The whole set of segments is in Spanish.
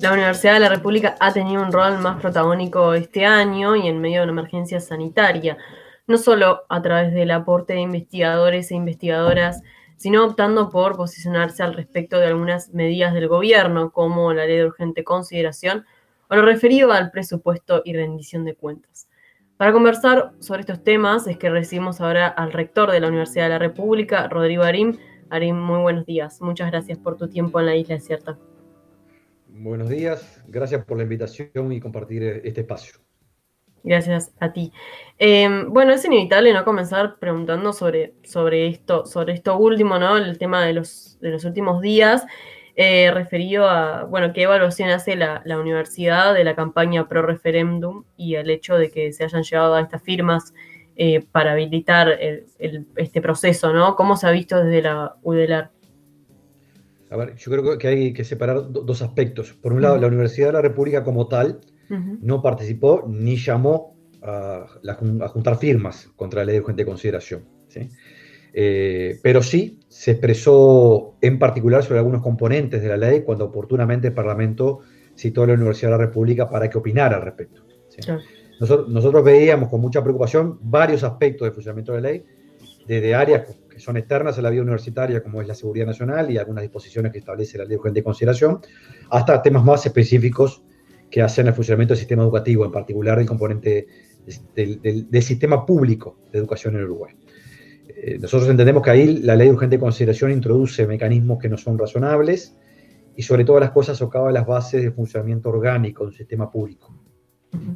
La Universidad de la República ha tenido un rol más protagónico este año y en medio de una emergencia sanitaria, no solo a través del aporte de investigadores e investigadoras, sino optando por posicionarse al respecto de algunas medidas del gobierno, como la ley de urgente consideración o lo referido al presupuesto y rendición de cuentas. Para conversar sobre estos temas es que recibimos ahora al rector de la Universidad de la República, Rodrigo Arim. Arim, muy buenos días. Muchas gracias por tu tiempo en la Isla Cierta. Buenos días, gracias por la invitación y compartir este espacio. Gracias a ti. Em, bueno, es inevitable no comenzar preguntando sobre, sobre, esto, sobre esto último, ¿no? El tema de los, de los últimos días, eh, referido a, bueno, qué evaluación hace la, universidad de la campaña pro referéndum y el hecho de que se hayan llevado a estas firmas eh, para habilitar este proceso, ¿no? ¿Cómo se ha visto desde la UDELAR? A ver, yo creo que hay que separar dos aspectos. Por un lado, la Universidad de la República como tal no participó ni llamó a, juntar firmas contra la ley de urgente consideración. Eh, pero sí se expresó en particular sobre algunos componentes de la ley cuando oportunamente el Parlamento citó a la Universidad de la República para que opinara al respecto. Nosotros, nosotros, veíamos con mucha preocupación varios aspectos del funcionamiento de la ley, desde áreas que son externas a la vida universitaria, como es la seguridad nacional y algunas disposiciones que establece la ley de consideración, hasta temas más específicos que hacen el funcionamiento del sistema educativo, en particular el componente del, sistema público de educación en Uruguay. Eh, nosotros entendemos que ahí la ley de urgente consideración introduce mecanismos que no son razonables y sobre todas las cosas socava las bases del funcionamiento orgánico de un sistema público.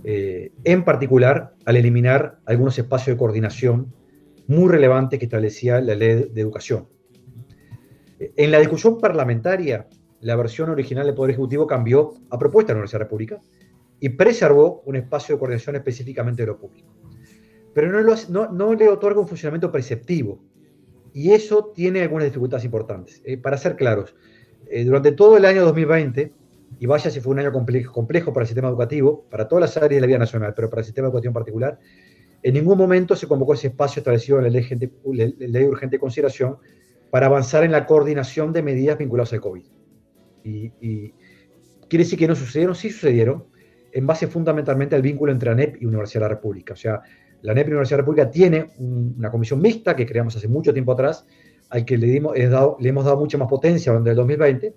Eh, en particular, al eliminar algunos espacios de coordinación muy relevante que establecía la ley de educación. En la discusión parlamentaria, la versión original del Poder Ejecutivo cambió a propuesta de la Universidad República y preservó un espacio de coordinación específicamente de lo público. Pero no, no, le otorga un funcionamiento preceptivo y eso tiene algunas dificultades importantes. Eh, para ser claros, eh, durante todo el año 2020, y vaya si fue un año complejo, complejo para el sistema educativo, para todas las áreas de la vida nacional, pero para el sistema educativo en particular, en ningún momento se convocó ese espacio establecido en la ley, de urgente consideración para avanzar en la coordinación de medidas vinculadas al COVID. Y, quiere decir que no sucedieron, sí sucedieron, en base fundamentalmente al vínculo entre ANEP y Universidad de la República. O sea, la ANEP y Universidad de la República tiene una comisión mixta que creamos hace mucho tiempo atrás, al que le, dimos, le hemos dado mucha más potencia durante el 2020,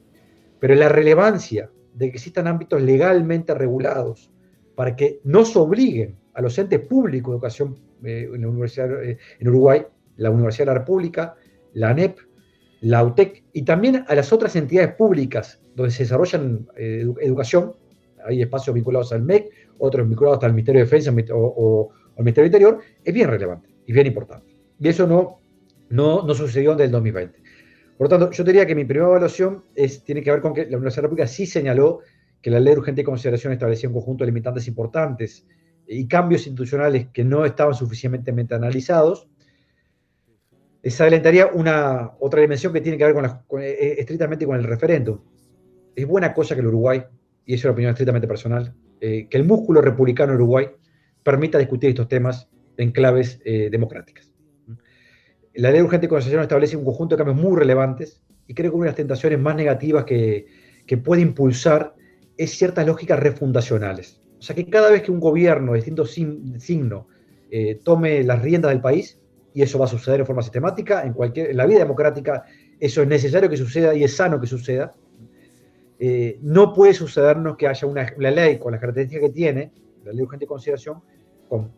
pero la relevancia de que existan ámbitos legalmente regulados para que nos obliguen a los entes públicos de educación eh, en, la universidad, eh, en Uruguay, la Universidad de la República, la ANEP, la UTEC y también a las otras entidades públicas donde se desarrollan eh, educación. Hay espacios vinculados al MEC, otros vinculados al Ministerio de Defensa o, al Ministerio del Interior, es bien relevante y bien importante. Y eso no, no, no sucedió desde el 2020. Por lo tanto, yo diría que mi primera evaluación es, tiene que ver con que la Universidad de la República sí señaló que la ley de urgente consideración establecía un conjunto de limitantes importantes y cambios institucionales que no estaban suficientemente analizados, se adelantaría una otra dimensión que tiene que ver con, eh, eh, estrictamente con el referéndum. Es buena cosa que el Uruguay, y es una opinión estrictamente personal, eh, que el músculo republicano Uruguay permita discutir estos temas en claves democráticas. La ley de urgente consideración establece un conjunto de cambios muy relevantes y creo que una de las tentaciones más negativas que, que puede impulsar es ciertas lógicas refundacionales. O sea que cada vez que un gobierno de distinto signo eh, tome las riendas del país, y eso va a suceder de forma sistemática, en, cualquier, en la vida democrática eso es necesario que suceda y es sano que suceda, eh, no puede sucedernos que haya una, ley con las características que tiene, la ley de urgente consideración, con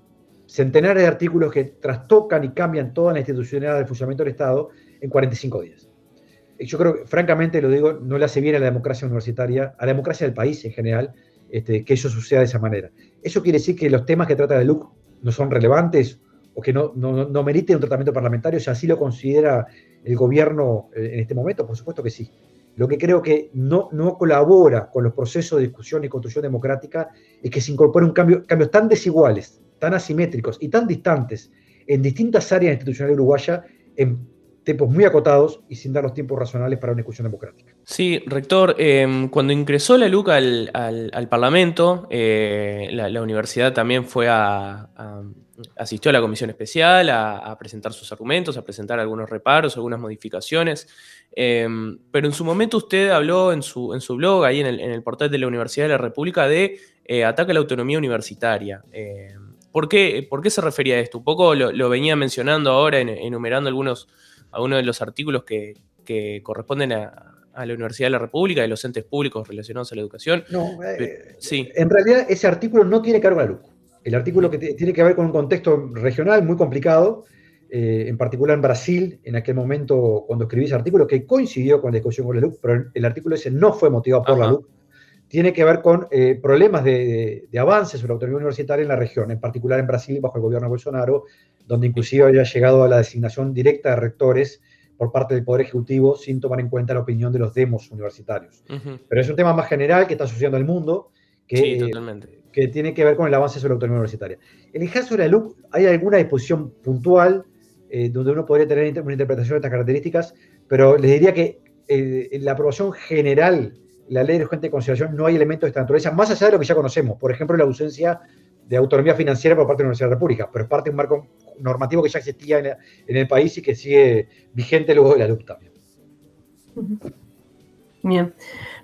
centenares de artículos que trastocan y cambian toda la institucionalidad del funcionamiento del Estado en 45 días. Yo creo que, francamente, lo digo, no le hace bien a la democracia universitaria, a la democracia del país en general, este, que eso suceda de esa manera. ¿Eso quiere decir que los temas que trata de LUC no son relevantes o que no, no, no meriten un tratamiento parlamentario si así lo considera el gobierno eh, en este momento? Por supuesto que sí. Lo que creo que no, no colabora con los procesos de discusión y construcción democrática es que se incorpore un cambio, cambios tan desiguales, tan asimétricos y tan distantes en distintas áreas institucionales uruguayas en tiempos muy acotados y sin dar los tiempos razonables para una discusión democrática. Sí, rector, em, cuando ingresó la LUC al, Parlamento, eh, la, universidad también fue a, asistió a la comisión especial a, presentar sus argumentos, a presentar algunos reparos, algunas modificaciones. Em, pero en su momento usted habló en su, en su blog, ahí en el, portal de la Universidad de la República, de eh, ataque a la autonomía universitaria. ¿Por, qué, ¿por, qué, se refería a esto? Un poco lo, venía mencionando ahora, enumerando algunos, algunos de los artículos que, corresponden a, la Universidad de la República, de los entes públicos relacionados a la educación. No, eh, sí. en realidad ese artículo no tiene cargo a la LUC. El artículo que tiene que ver con un contexto regional muy complicado, eh, en particular en Brasil, en aquel momento cuando escribí ese artículo, que coincidió con la discusión con la LUC, pero el artículo ese no fue motivado por la LUC, tiene que ver con eh, problemas de, avance sobre la autonomía universitaria en la región, en particular en Brasil bajo el gobierno de Bolsonaro, donde inclusive había llegado a la designación directa de rectores por parte del Poder Ejecutivo sin tomar en cuenta la opinión de los demos universitarios. Pero es un tema más general que está sucediendo en el mundo, que, sí, totalmente que tiene que ver con el avance sobre la autonomía universitaria. En el caso de la LUC hay alguna disposición puntual eh, donde uno podría tener una interpretación de estas características, pero les diría que eh, la aprobación general, la ley de urgente consideración, no hay elementos de esta naturaleza, más allá de lo que ya conocemos, por ejemplo, la ausencia de autonomía financiera por parte de la Universidad de la República, pero es parte de un marco normativo que ya existía en, el país y que sigue vigente luego de la LUC. Bien.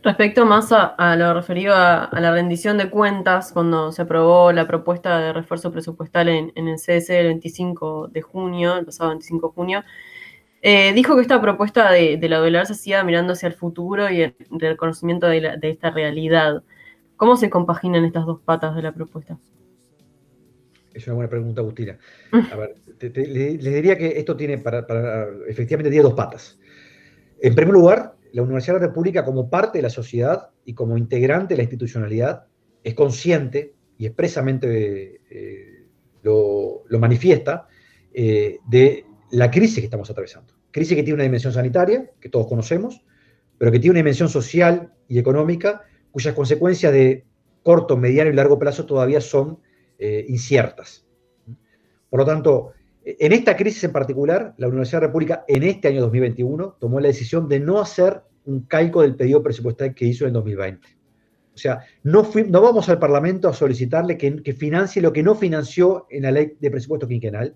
Respecto más a, lo referido a, la rendición de cuentas, cuando se aprobó la propuesta de refuerzo presupuestal en, el CS el 25 de junio, el pasado 25 de junio, eh, dijo que esta propuesta de, la OELAR se hacía mirando hacia el futuro y el reconocimiento de, esta realidad. ¿Cómo se compaginan estas dos patas de la propuesta? Es una buena pregunta, Agustina. A ver, les diría que esto tiene, para, efectivamente, tiene dos patas. En primer lugar, la Universidad de la República, como parte de la sociedad y como integrante de la institucionalidad, es consciente y expresamente eh, lo, manifiesta eh, de la crisis que estamos atravesando. Crisis que tiene una dimensión sanitaria, que todos conocemos, pero que tiene una dimensión social y económica, cuyas consecuencias de corto, mediano y largo plazo todavía son eh, inciertas. Por lo tanto, en esta crisis en particular, la Universidad de la República en este año 2021 tomó la decisión de no hacer un calco del pedido presupuestal que hizo en 2020. O sea, no, no vamos al Parlamento a solicitarle que, financie lo que no financió en la ley de presupuesto quinquenal,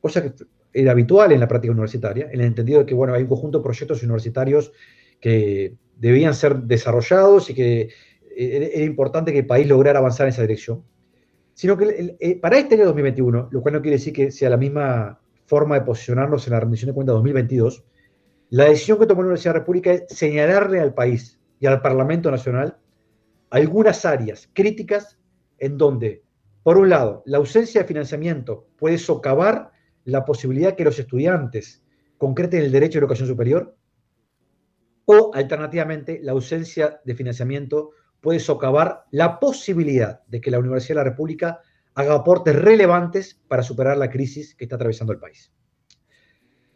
cosa que era habitual en la práctica universitaria, en el entendido de que bueno, hay un conjunto de proyectos universitarios que debían ser desarrollados y que eh, era importante que el país lograra avanzar en esa dirección sino que eh, para este año 2021, lo cual no quiere decir que sea la misma forma de posicionarnos en la rendición de cuentas 2022, la decisión que tomó la Universidad de la República es señalarle al país y al Parlamento Nacional algunas áreas críticas en donde, por un lado, la ausencia de financiamiento puede socavar la posibilidad que los estudiantes concreten el derecho a educación superior, o alternativamente, la ausencia de financiamiento puede socavar la posibilidad de que la Universidad de la República haga aportes relevantes para superar la crisis que está atravesando el país.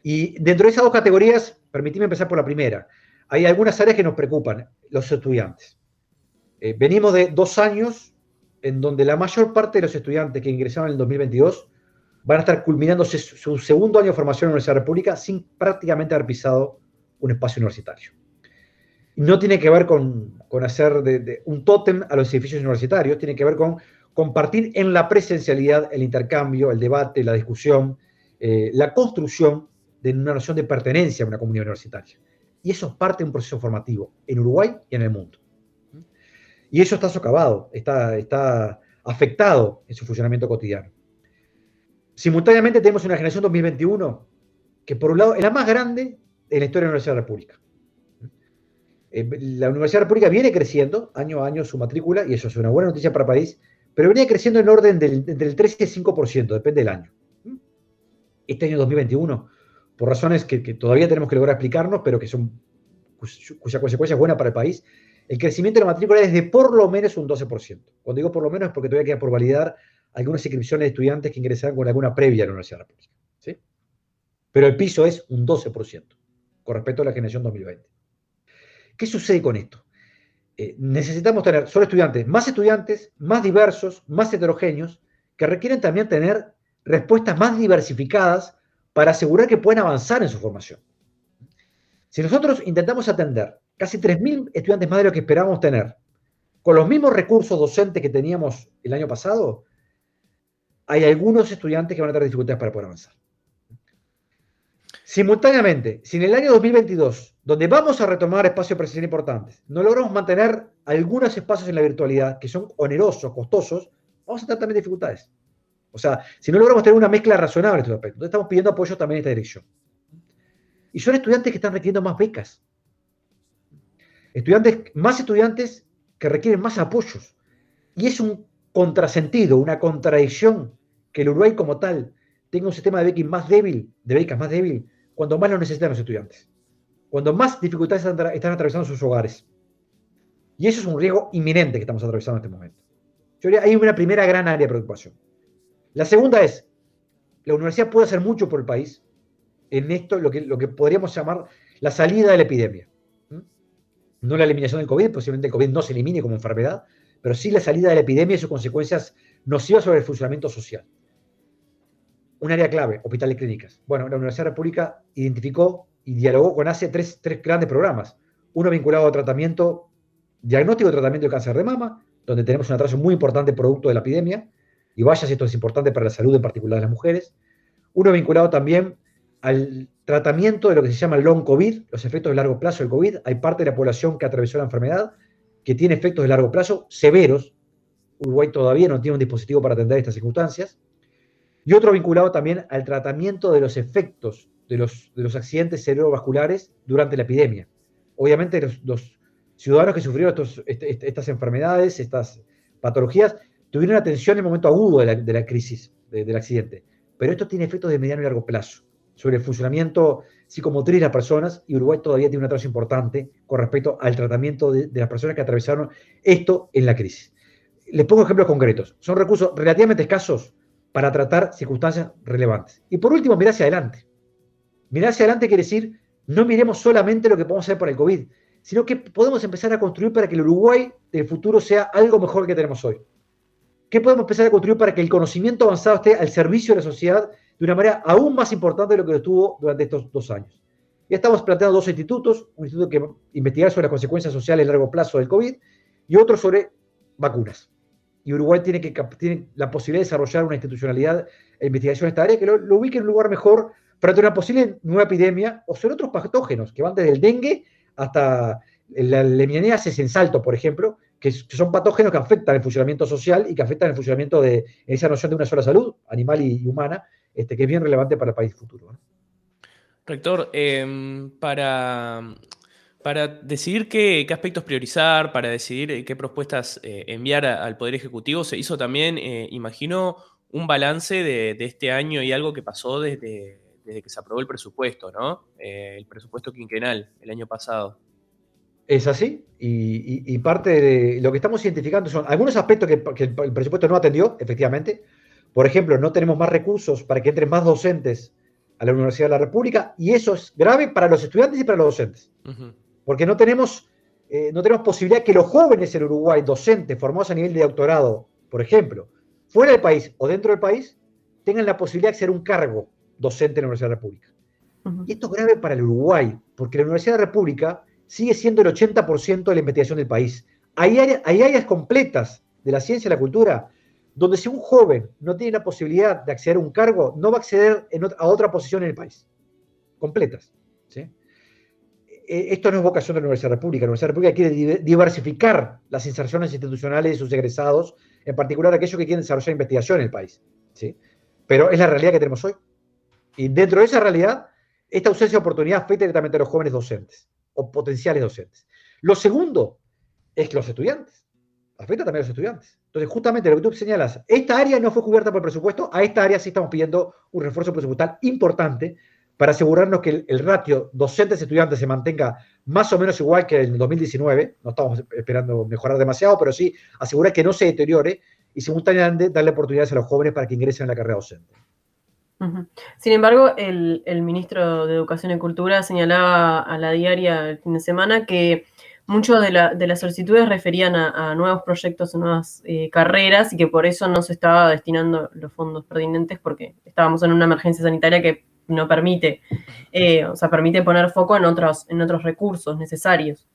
Y dentro de esas dos categorías, permitidme empezar por la primera. Hay algunas áreas que nos preocupan, los estudiantes. Eh, venimos de dos años en donde la mayor parte de los estudiantes que ingresaron en el 2022 van a estar culminando su segundo año de formación en la Universidad de la República sin prácticamente haber pisado un espacio universitario no tiene que ver con, hacer un tótem a los edificios universitarios, tiene que ver con compartir en la presencialidad el intercambio, el debate, la discusión, eh, la construcción de una noción de pertenencia a una comunidad universitaria. Y eso es parte de un proceso formativo en Uruguay y en el mundo. Y eso está socavado, está, está afectado en su funcionamiento cotidiano. Simultáneamente tenemos una generación 2021 que por un lado es la más grande en la historia de la Universidad de la República. Eh, la Universidad República viene creciendo año a año su matrícula, y eso es una buena noticia para el país, pero venía creciendo en orden del, del 13 y 5%, depende del año. Este año 2021, por razones que, todavía tenemos que lograr explicarnos, pero que son cuya consecuencia es buena para el país, el crecimiento de la matrícula es de por lo menos un 12%. Cuando digo por lo menos es porque todavía queda por validar algunas inscripciones de estudiantes que ingresaron con alguna previa a la Universidad República. ¿sí? Pero el piso es un 12% con respecto a la generación 2020. ¿Qué sucede con esto? Eh, necesitamos tener, solo estudiantes, más estudiantes, más diversos, más heterogéneos, que requieren también tener respuestas más diversificadas para asegurar que puedan avanzar en su formación. Si nosotros intentamos atender casi 3.000 estudiantes más de lo que esperábamos tener, con los mismos recursos docentes que teníamos el año pasado, hay algunos estudiantes que van a tener dificultades para poder avanzar. Simultáneamente, si en el año 2022, donde vamos a retomar espacios presenciales importantes, no logramos mantener algunos espacios en la virtualidad que son onerosos, costosos, vamos a tener también dificultades. O sea, si no logramos tener una mezcla razonable en estos aspectos, entonces estamos pidiendo apoyo también en esta dirección. Y son estudiantes que están requiriendo más becas. Estudiantes, más estudiantes que requieren más apoyos. Y es un contrasentido, una contradicción que el Uruguay como tal tenga un sistema de becas más débil, de becas más débil, cuando más lo necesitan los estudiantes. Cuando más dificultades están atravesando sus hogares. Y eso es un riesgo inminente que estamos atravesando en este momento. Yo hay una primera gran área de preocupación. La segunda es, la universidad puede hacer mucho por el país en esto, lo que, lo que podríamos llamar la salida de la epidemia. No la eliminación del COVID, posiblemente el COVID no se elimine como enfermedad, pero sí la salida de la epidemia y sus consecuencias nocivas sobre el funcionamiento social. Un área clave, hospitales y clínicas. Bueno, la Universidad República identificó y dialogó con ACE tres, tres grandes programas. Uno vinculado a tratamiento, diagnóstico y tratamiento de cáncer de mama, donde tenemos un atraso muy importante producto de la epidemia, y vaya si esto es importante para la salud en particular de las mujeres. Uno vinculado también al tratamiento de lo que se llama el long COVID, los efectos de largo plazo del COVID. Hay parte de la población que atravesó la enfermedad que tiene efectos de largo plazo severos. Uruguay todavía no tiene un dispositivo para atender estas circunstancias. Y otro vinculado también al tratamiento de los efectos de los, de los accidentes cerebrovasculares durante la epidemia. Obviamente los, ciudadanos que sufrieron este, este, estas enfermedades, estas patologías, tuvieron atención en el momento agudo de la, crisis, del accidente. Pero esto tiene efectos de mediano y largo plazo sobre el funcionamiento psicomotriz de las personas y Uruguay todavía tiene un atraso importante con respecto al tratamiento de, las personas que atravesaron esto en la crisis. Les pongo ejemplos concretos. Son recursos relativamente escasos para tratar circunstancias relevantes. Y por último, mirar hacia adelante. Mirar hacia adelante quiere decir, no miremos solamente lo que podemos hacer por el COVID, sino que podemos empezar a construir para que el Uruguay del futuro sea algo mejor que tenemos hoy. ¿Qué podemos empezar a construir para que el conocimiento avanzado esté al servicio de la sociedad de una manera aún más importante de lo que lo estuvo durante estos dos años? Ya estamos planteando dos institutos, un instituto que investigar sobre las consecuencias sociales a largo plazo del COVID y otro sobre vacunas. Y Uruguay tiene, que, tiene la posibilidad de desarrollar una institucionalidad e investigación en esta área que lo, ubique en un lugar mejor frente a una posible nueva epidemia o sobre otros patógenos que van desde el dengue hasta la lemnianiasis en salto, por ejemplo, que, son patógenos que afectan el funcionamiento social y que afectan el funcionamiento de esa noción de una sola salud, animal y, humana, este, que es bien relevante para el país futuro. Rector, em, para, para decidir qué, aspectos priorizar, para decidir eh, qué propuestas eh, enviar al Poder Ejecutivo, se hizo también, eh, imagino, un balance de, este año y algo que pasó desde, desde que se aprobó el presupuesto, ¿no? el presupuesto quinquenal el año pasado. Es así, y, parte de lo que estamos identificando son algunos aspectos que, el, presupuesto no atendió, efectivamente. Por ejemplo, no tenemos más recursos para que entren más docentes a la Universidad de la República, y eso es grave para los estudiantes y para los docentes. Porque no tenemos, eh, no tenemos posibilidad que los jóvenes en Uruguay, docentes, formados a nivel de doctorado, por ejemplo, fuera del país o dentro del país, tengan la posibilidad de ser un cargo docente en la Universidad de la República. Y esto es grave para el Uruguay, porque la Universidad de la República sigue siendo el 80% de la investigación del país. Hay áreas, hay áreas completas de la ciencia y la cultura donde si un joven no tiene la posibilidad de acceder a un cargo, no va a acceder a otra posición en el país. Completas. E, esto no es vocación de la Universidad República. La Universidad República quiere diversificar las inserciones institucionales de sus egresados, en particular aquellos que quieren desarrollar investigación en el país. ¿sí? Pero es la realidad que tenemos hoy. Y dentro de esa realidad, esta ausencia de oportunidad afecta directamente a los jóvenes docentes o potenciales docentes. Lo segundo es que los estudiantes, afecta también a los estudiantes. Entonces, justamente lo que tú señalas, esta área no fue cubierta por presupuesto, a esta área sí estamos pidiendo un refuerzo presupuestal importante para asegurarnos que el, ratio docentes-estudiantes se mantenga más o menos igual que en el 2019, no estamos esperando mejorar demasiado, pero sí asegurar que no se deteriore y simultáneamente darle oportunidades a los jóvenes para que ingresen en la carrera docente. Sin embargo, el, ministro de Educación y Cultura señalaba a la diaria el fin de semana que muchas de, las solicitudes referían a, nuevos proyectos, a nuevas eh, carreras y que por eso no se estaba destinando los fondos pertinentes porque estábamos en una emergencia sanitaria que no permite, eh, o sea, permite poner foco en otros, en otros recursos necesarios.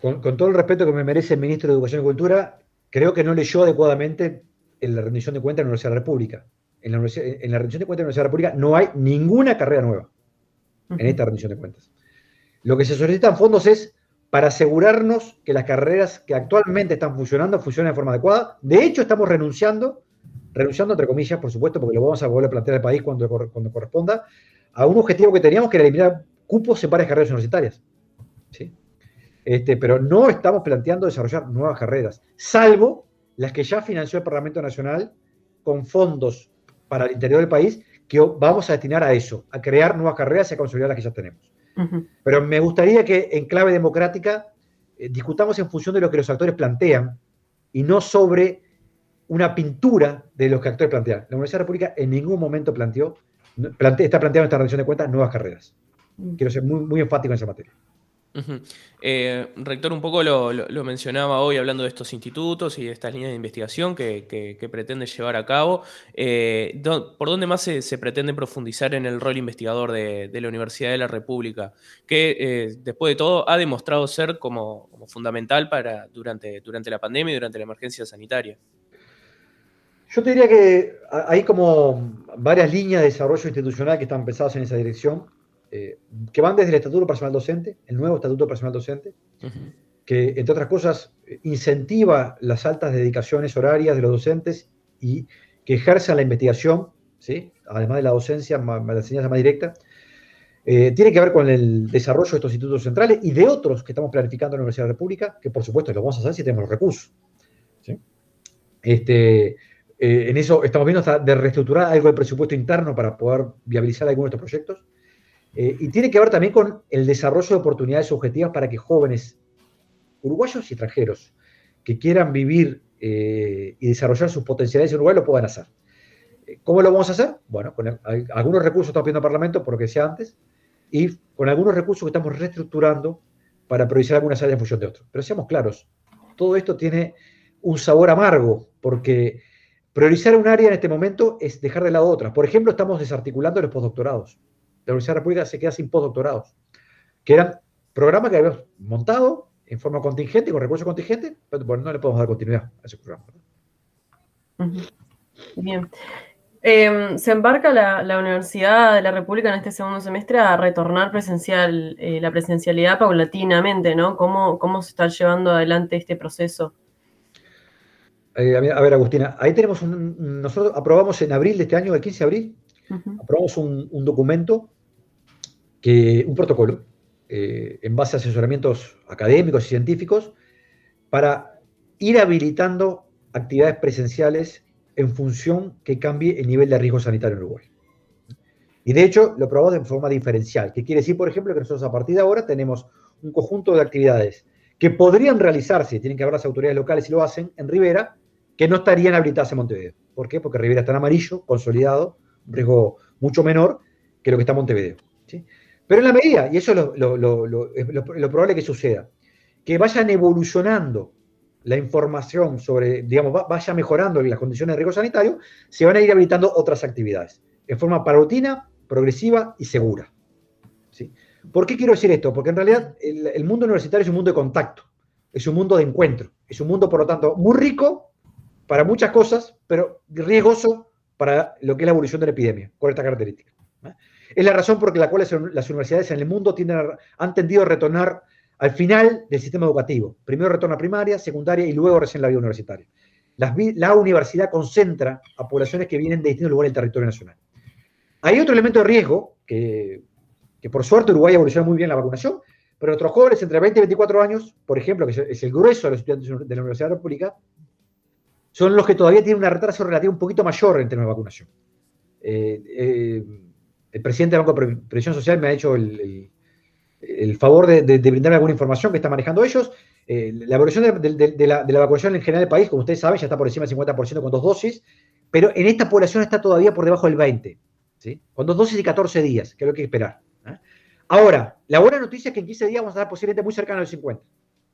Con, todo el respeto que me merece el ministro de Educación y Cultura, creo que no leyó adecuadamente en la rendición de cuentas de la Universidad de la República. En la, en la rendición de cuentas de la Universidad de la República no hay ninguna carrera nueva en esta rendición de cuentas. Lo que se solicita en fondos es para asegurarnos que las carreras que actualmente están funcionando funcionan de forma adecuada. De hecho, estamos renunciando, renunciando entre comillas, por supuesto, porque lo vamos a volver a plantear al país cuando, cuando corresponda, a un objetivo que teníamos que era eliminar cupos en varias carreras universitarias. Este, pero no estamos planteando desarrollar nuevas carreras, salvo las que ya financió el Parlamento Nacional con fondos para el interior del país, que vamos a destinar a eso, a crear nuevas carreras y a consolidar las que ya tenemos. Pero me gustaría que en clave democrática eh, discutamos en función de lo que los actores plantean y no sobre una pintura de lo que actores plantean. La Universidad de la República en ningún momento planteó, está planteando esta rendición de cuentas nuevas carreras. Mm. Quiero ser muy, muy enfático en esa materia. Eh, rector, un poco lo, mencionaba hoy hablando de estos institutos y de estas líneas de investigación que, pretende llevar a cabo. Eh, ¿Por dónde más se, pretende profundizar en el rol investigador de, la Universidad de la República? Que eh, después de todo ha demostrado ser como, fundamental para, durante, durante la pandemia y durante la emergencia sanitaria. Yo te diría que hay como varias líneas de desarrollo institucional que están pensadas en esa dirección. Eh, que van desde el Estatuto Personal Docente, el nuevo Estatuto Personal Docente, que, entre otras cosas, incentiva las altas dedicaciones horarias de los docentes y que ejerzan la investigación, ¿sí? además de la docencia, la enseñanza más directa, eh, tiene que ver con el desarrollo de estos institutos centrales y de otros que estamos planificando en la Universidad de la República, que por supuesto lo vamos a hacer si tenemos los recursos. Este, eh, en eso estamos viendo hasta de reestructurar algo del presupuesto interno para poder viabilizar algunos de estos proyectos. Eh, y tiene que ver también con el desarrollo de oportunidades objetivas para que jóvenes uruguayos y extranjeros que quieran vivir eh, y desarrollar sus potencialidades en Uruguay lo puedan hacer. Eh, ¿Cómo lo vamos a hacer? Bueno, con algunos recursos estamos pidiendo al Parlamento, por lo que decía antes, y con algunos recursos que estamos reestructurando para priorizar algunas áreas en función de otros. Pero seamos claros, todo esto tiene un sabor amargo, porque priorizar un área en este momento es dejar de lado otras. Por ejemplo, estamos desarticulando los postdoctorados la Universidad de la República se queda sin postdoctorados, que eran programas que habíamos montado en forma contingente, con recursos contingentes, pero bueno, no le podemos dar continuidad a ese programa. Bien. Em, se embarca la, Universidad de la República en este segundo semestre a retornar presencial, eh, la presencialidad paulatinamente, ¿no? ¿Cómo, ¿Cómo se está llevando adelante este proceso? Eh, a ver, Agustina, ahí tenemos un, nosotros aprobamos en abril de este año, el 15 de abril, aprobamos un, un, documento que un protocolo eh, en base a asesoramientos académicos y científicos para ir habilitando actividades presenciales en función que cambie el nivel de riesgo sanitario en Uruguay. Y de hecho lo probamos de forma diferencial, que quiere decir, por ejemplo, que nosotros a partir de ahora tenemos un conjunto de actividades que podrían realizarse, tienen que haber las autoridades locales y lo hacen, en Rivera, que no estarían habilitadas en Montevideo. ¿Por qué? Porque Rivera está en amarillo, consolidado, un riesgo mucho menor que lo que está en Montevideo. Pero en la medida, y eso es lo, probable que suceda, que vayan evolucionando la información sobre, digamos, vaya mejorando las condiciones de riesgo sanitario, se van a ir habilitando otras actividades, en forma paulatina, progresiva y segura. ¿sí? ¿Por qué quiero decir esto? Porque en realidad el, mundo universitario es un mundo de contacto, es un mundo de encuentro, es un mundo, por lo tanto, muy rico para muchas cosas, pero riesgoso para lo que es la evolución de la epidemia, con esta característica. Es la razón por la cual las universidades en el mundo han tendido a retornar al final del sistema educativo. Primero retorna a primaria, secundaria y luego recién la vida universitaria. La, universidad concentra a poblaciones que vienen de distintos lugares del territorio nacional. Hay otro elemento de riesgo, que, por suerte Uruguay evoluciona muy bien la vacunación, pero nuestros jóvenes entre 20 y 24 años, por ejemplo, que es el grueso de los estudiantes de la Universidad de la República, son los que todavía tienen una retraso relativa un poquito mayor en términos de vacunación. Eh, eh, el presidente del Banco de Previsión Social me ha hecho el, favor de, brindarme alguna información que está manejando ellos. Eh, la evolución de, la, vacunación en general del país, como ustedes saben, ya está por encima del 50% con dos dosis, pero en esta población está todavía por debajo del 20%, ¿sí? con dos dosis y 14 días, que es lo que hay que esperar. ¿eh? Ahora, la buena noticia es que en 15 días vamos a estar posiblemente muy cercanos al 50%,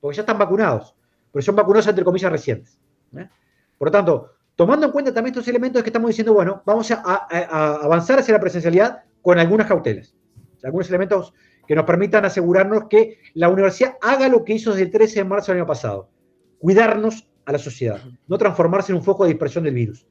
porque ya están vacunados, pero son vacunados entre comillas recientes. ¿eh? Por lo tanto, tomando en cuenta también estos elementos que estamos diciendo, bueno, vamos a, avanzar hacia la presencialidad con algunas cautelas, algunos elementos que nos permitan asegurarnos que la universidad haga lo que hizo desde el 13 de marzo del año pasado, cuidarnos a la sociedad, no transformarse en un foco de dispersión del virus.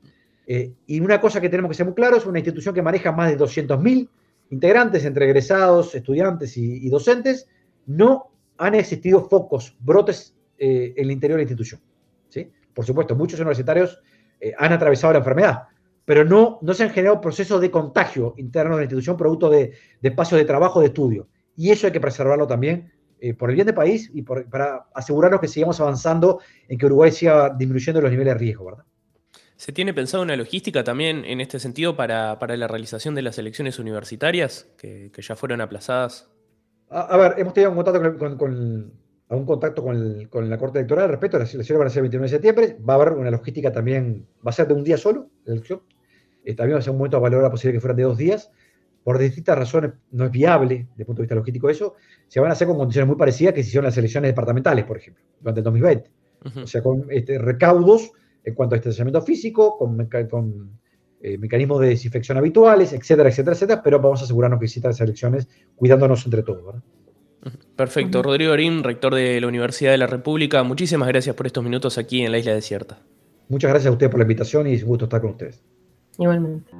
Eh, y una cosa que tenemos que ser muy claros, una institución que maneja más de 200.000 integrantes entre egresados, estudiantes y, docentes, no han existido focos, brotes eh, en el interior de la institución. ¿sí? Por supuesto, muchos universitarios eh, han atravesado la enfermedad, pero no, no se han generado procesos de contagio interno de la institución producto de, de espacios de trabajo, de estudio. Y eso hay que preservarlo también eh, por el bien del país y para asegurarnos que sigamos avanzando en que Uruguay siga disminuyendo los niveles de riesgo, ¿verdad? ¿Se tiene pensado una logística también en este sentido para, la realización de las elecciones universitarias que, ya fueron aplazadas? A, ver, hemos tenido un contacto con, un contacto con, la Corte Electoral al respecto, las elecciones van a ser el 29 de septiembre, va a haber una logística también, va a ser de un día solo la elección, eh, también va a ser un momento a valorar la posibilidad que fueran de dos días, por distintas razones no es viable desde el punto de vista logístico eso, se van a hacer con condiciones muy parecidas que se hicieron las elecciones departamentales, por ejemplo, durante el 2020. O sea, con este, recaudos en cuanto a estacionamiento físico, con, con eh, mecanismos de desinfección habituales, etcétera, etcétera, etcétera, pero vamos a asegurarnos que existan las elecciones cuidándonos entre todos. ¿verdad? Perfecto. Rodrigo Orín, rector de la Universidad de la República, muchísimas gracias por estos minutos aquí en la Isla Desierta. Muchas gracias a usted por la invitación y es un gusto estar con ustedes. Igualmente.